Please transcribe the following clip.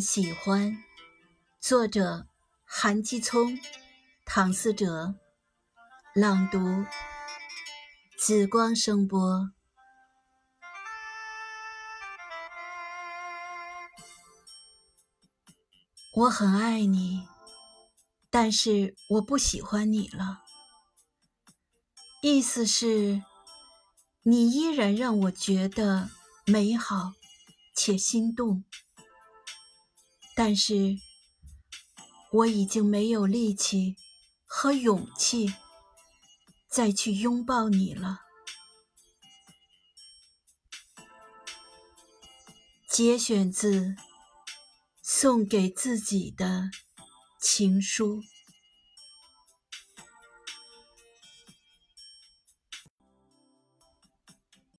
喜欢。作者：韩基聪、唐思哲。朗读：紫光声波。我很爱你，但是我不喜欢你了。意思是，你依然让我觉得美好且心动。但是，我已经没有力气和勇气再去拥抱你了。节选自《送给自己的情书》。